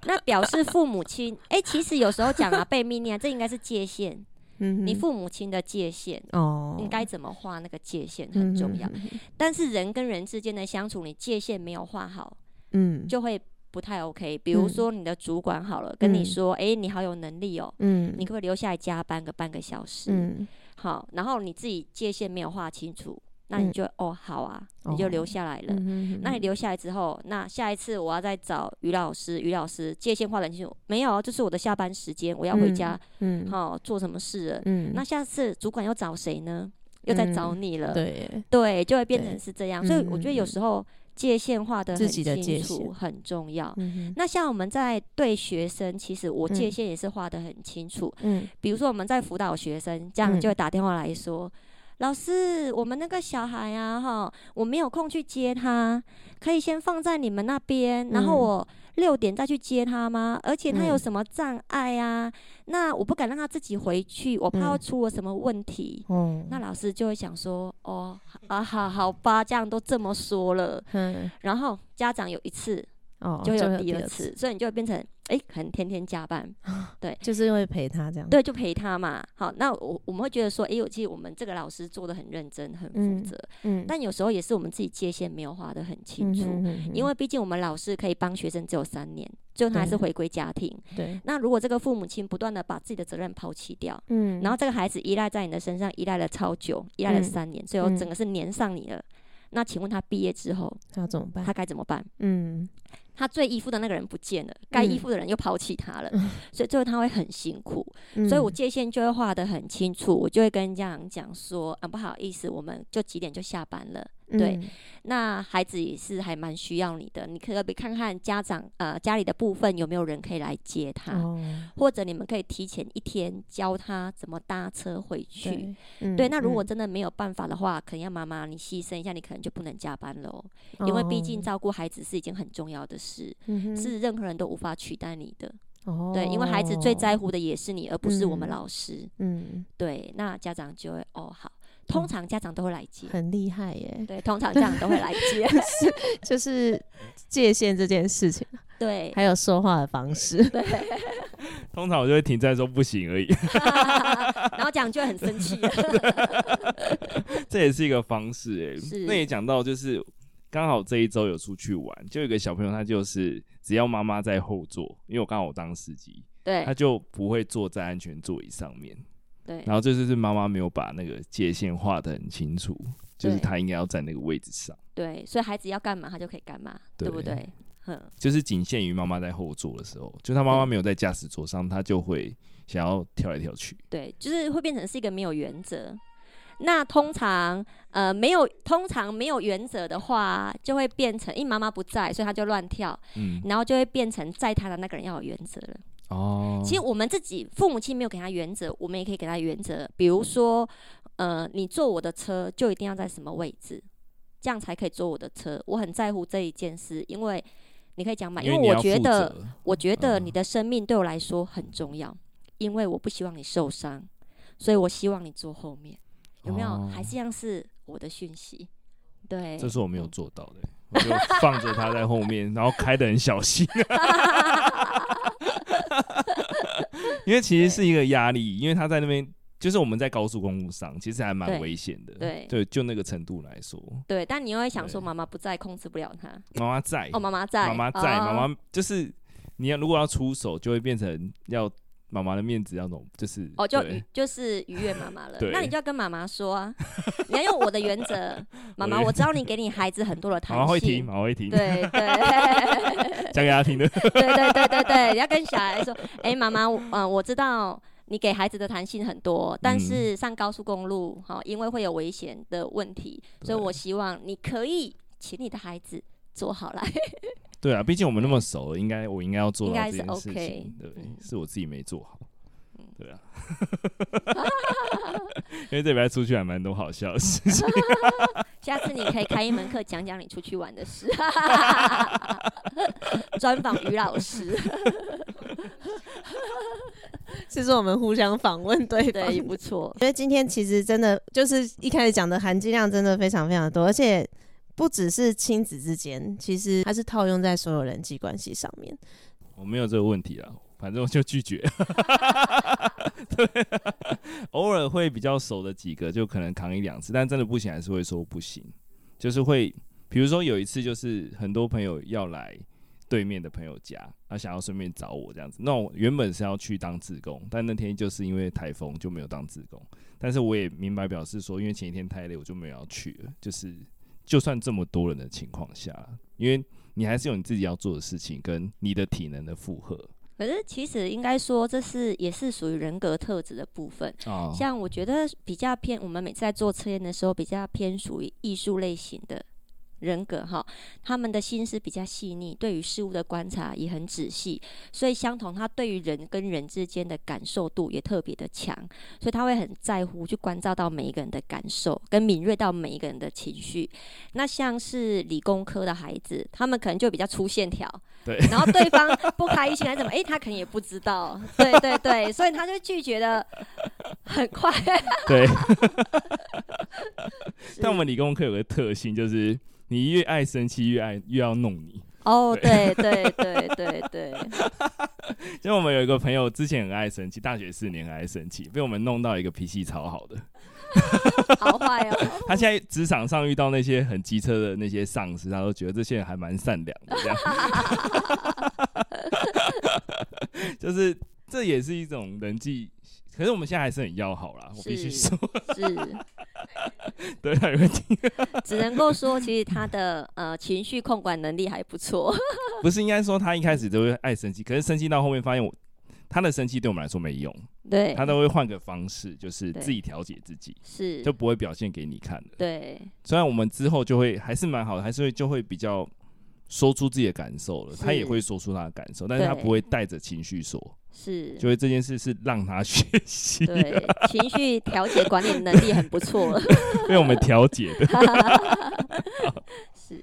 [SPEAKER 3] 那表示父母亲哎、欸，其实有时候讲啊，被命令啊，这应该是界限。嗯，你父母亲的界限哦，你该怎么画那个界限很重要。嗯、但是人跟人之间的相处，你界限没有画好，嗯，就会不太 OK。比如说你的主管好了，嗯、跟你说，哎、欸，你好有能力哦，嗯，你可不可以留下来加班个半个小时？嗯，好，然后你自己界限没有画清楚。那你就、嗯、哦好啊，你就留下来了。哦、那你留下来之后，那下一次我要再找于老师，于老师界限画得很清楚，没有，这是我的下班时间，我要回家，嗯，好、哦、做什么事了？嗯，那下次主管要找谁呢？又在找你了，嗯、对对，就会变成是这样。所以我觉得有时候界限画得很清楚很重要。嗯、那像我们在对学生，其实我界限也是画得很清楚。嗯，比如说我们在辅导学生，这样就会打电话来说。老师，我们那个小孩啊，哈，我没有空去接他，可以先放在你们那边，然后我六点再去接他吗？而且他有什么障碍啊？那我不敢让他自己回去，我怕会出了什么问题。嗯，那老师就会想说，哦，啊，好好吧，这样都这么说了，嗯，然后家长有一次。哦，就有第二次，所以你就会变成哎，可能天天加班，对，
[SPEAKER 1] 就是因为陪他这样，
[SPEAKER 3] 对，就陪他嘛。好，那我我们会觉得说，哎，我其实我们这个老师做的很认真，很负责，嗯，但有时候也是我们自己界限没有画得很清楚，因为毕竟我们老师可以帮学生只有三年，最后他还是回归家庭，对。那如果这个父母亲不断的把自己的责任抛弃掉，嗯，然后这个孩子依赖在你的身上，依赖了超久，依赖了三年，最后整个是粘上你了。那请问他毕业之后
[SPEAKER 1] 他要怎么办？
[SPEAKER 3] 他该怎么办？嗯。他最依附的那个人不见了，该依附的人又抛弃他了，嗯、所以最后他会很辛苦。嗯、所以我界限就会画得很清楚，我就会跟家长讲说：“啊，不好意思，我们就几点就下班了。”对，嗯、那孩子也是还蛮需要你的，你可以看看家长呃家里的部分有没有人可以来接他，哦、或者你们可以提前一天教他怎么搭车回去。对，嗯、对，那如果真的没有办法的话，可能要妈妈你牺牲一下，你可能就不能加班了，哦，因为毕竟照顾孩子是一件很重要的事，哦、是任何人都无法取代你的。哦，对，因为孩子最在乎的也是你，而不是我们老师。对，那家长就会哦好。通常家长都会来接，
[SPEAKER 1] 很厉害耶。
[SPEAKER 3] 对，通常家长都会来接，
[SPEAKER 1] 是就是界限这件事情。
[SPEAKER 3] 对，
[SPEAKER 1] 还有说话的方式。对，
[SPEAKER 2] 通常我就会停在说不行而已，
[SPEAKER 3] 然后讲就会很生气。
[SPEAKER 2] 这也是一个方式哎。那也讲到就是刚好这一周有出去玩，就有一个小朋友，他就是只要妈妈在后座，因为我刚好当司机，对，他就不会坐在安全座椅上面。对，然后这就是妈妈没有把那个界限画的很清楚，就是他应该要在那个位置上。
[SPEAKER 3] 对，所以孩子要干嘛，他就可以干嘛，对，对不对？嗯，
[SPEAKER 2] 就是仅限于妈妈在后座的时候，就他妈妈没有在驾驶座上，他就会想要跳来跳去。
[SPEAKER 3] 对，就是会变成是一个没有原则。那通常呃没有，通常没有原则的话，就会变成因为妈妈不在，所以他就乱跳，嗯，然后就会变成载他的那个人要有原则了。哦，其实我们自己父母亲没有给他原则，我们也可以给他原则。比如说，呃，你坐我的车就一定要在什么位置，这样才可以坐我的车。我很在乎这一件事，因为你可以讲嘛，因为我觉得，我觉得你的生命对我来说很重要，因为我不希望你受伤，所以我希望你坐后面。有没有？还是像是我的讯息？对，
[SPEAKER 2] 这是我没有做到的，我就放着他在后面，然后开的很小心。因为其实是一个压力，因为他在那边，就是我们在高速公路上，其实还蛮危险的。对，对，就那个程度来说。
[SPEAKER 3] 对，但你又会想说，妈妈不在，控制不了他。
[SPEAKER 2] 妈妈在。
[SPEAKER 3] 哦，妈妈在。
[SPEAKER 2] 妈妈在，妈妈就是你要如果要出手，就会变成要。妈妈的面子要弄，就是
[SPEAKER 3] 哦，就 就是愉悦妈妈了。那你就要跟妈妈说啊，你要用我的原则，妈妈，我知道你给你孩子很多的弹性，妈妈会听，
[SPEAKER 2] 妈妈会听，
[SPEAKER 3] 对对，
[SPEAKER 2] 讲给他听的。
[SPEAKER 3] 对对对对对，你要跟小孩说，哎，妈妈，嗯，我知道你给孩子的弹性很多，但是上高速公路，哈，因为会有危险的问题，所以我希望你可以请你的孩子坐好来。
[SPEAKER 2] 对啊，毕竟我们那么熟，应该我应该要做到这件事情，对，是我自己没做好，对啊，因为这边出去还蛮多好笑的事情。
[SPEAKER 3] 下次你可以开一门课讲讲你出去玩的事，专访于老师。
[SPEAKER 1] 其实我们互相访问，对
[SPEAKER 3] 对，也不错。
[SPEAKER 1] 因为今天其实真的就是一开始讲的含金量真的非常非常多，而且。不只是亲子之间，其实它是套用在所有人际关系上面。
[SPEAKER 2] 我没有这个问题啊，反正我就拒绝。对，偶尔会比较熟的几个，就可能扛一两次，但真的不行，还是会说不行。就是会，比如说有一次，就是很多朋友要来对面的朋友家，他想要顺便找我这样子。那我原本是要去当志工，但那天就是因为台风就没有当志工。但是我也明白表示说，因为前一天太累，我就没有要去了。就是就算这么多人的情况下，因为你还是有你自己要做的事情跟你的体能的负荷。
[SPEAKER 3] 可是其实应该说，这是也是属于人格特质的部分。哦。像我觉得比较偏，我们每次在做测验的时候，比较偏属于艺术类型的。人格哈，他们的心思比较细腻，对于事物的观察也很仔细，所以相同，他对于人跟人之间的感受度也特别的强，所以他会很在乎去关照到每一个人的感受，跟敏锐到每一个人的情绪。那像是理工科的孩子，他们可能就比较粗线条，
[SPEAKER 2] 对，
[SPEAKER 3] 然后对方不开心还是怎么，哎、欸，他可能也不知道，对对对，所以他就拒绝的很快，
[SPEAKER 2] 对。但我们理工科有个特性就是。你越爱生气，越爱越要弄你。
[SPEAKER 3] 哦、oh，对对对对对。
[SPEAKER 2] 就 我们有一个朋友，之前很爱生气，大学四年很爱生气，被我们弄到一个脾气超好的。
[SPEAKER 3] 好坏哦。
[SPEAKER 2] 他现在职场上遇到那些很机车的那些上司，他都觉得这些人还蛮善良的。这样。就是这也是一种人际，可是我们现在还是很要好啦，我必须说。是。对，他有问题。
[SPEAKER 3] 只能够说，其实他的呃情绪控管能力还不错。
[SPEAKER 2] 不是应该说他一开始都会爱生气，可是生气到后面发现我他的生气对我们来说没用。
[SPEAKER 3] 对，
[SPEAKER 2] 他都会换个方式，就是自己调节自己，
[SPEAKER 3] 是
[SPEAKER 2] 就不会表现给你看的。
[SPEAKER 3] 对，
[SPEAKER 2] 虽然我们之后就会还是蛮好的，还是会就会比较说出自己的感受了。他也会说出他的感受，但是他不会带着情绪说。
[SPEAKER 3] 是，
[SPEAKER 2] 就会这件事是让他学习，
[SPEAKER 3] 对，情绪调节管理能力很不错，
[SPEAKER 2] 被我们调节的。
[SPEAKER 1] 是，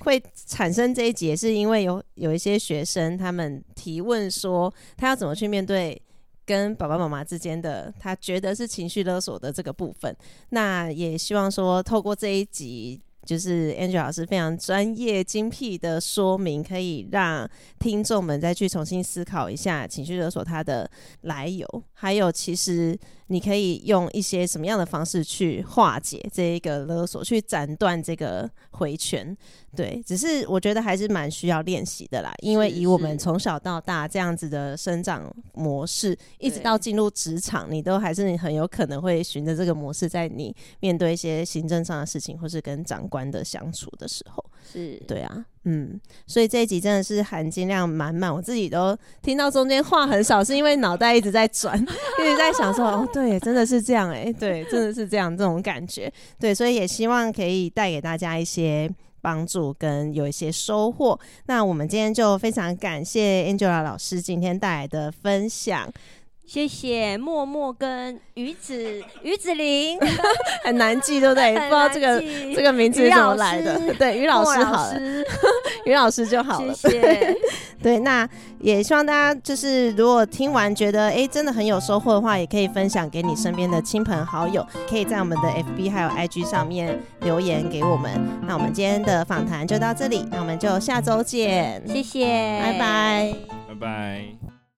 [SPEAKER 1] 会产生这一节，是因为有有一些学生他们提问说，他要怎么去面对跟爸爸妈妈之间的他觉得是情绪勒索的这个部分。那也希望说，透过这一集。就是 Angel 老师非常专业精辟的说明，可以让听众们再去重新思考一下情绪勒索它的来由，还有其实。你可以用一些什么样的方式去化解这一个勒索，去斩断这个回圈？对，只是我觉得还是蛮需要练习的啦，因为以我们从小到大这样子的生长模式，一直到进入职场，你都还是很有可能会循着这个模式，在你面对一些行政上的事情，或是跟长官的相处的时候，
[SPEAKER 3] 是
[SPEAKER 1] 对啊。嗯，所以这一集真的是含金量满满，我自己都听到中间话很少，是因为脑袋一直在转，一直在想说，哦，对，真的是这样，哎，对，真的是这样，这种感觉，对，所以也希望可以带给大家一些帮助跟有一些收获。那我们今天就非常感谢 Angela 老师今天带来的分享。
[SPEAKER 3] 谢谢默默跟鱼子 鱼子陵，
[SPEAKER 1] 很难记，对不对？不知道这个这个名字是怎么来的？对，于老师好了，鱼 老师就好了。谢谢。对，那也希望大家就是如果听完觉得哎真的很有收获的话，也可以分享给你身边的亲朋好友，可以在我们的 FB 还有 IG 上面留言给我们。那我们今天的访谈就到这里，那我们就下周见。
[SPEAKER 3] 谢谢，
[SPEAKER 1] 拜拜，
[SPEAKER 2] 拜拜。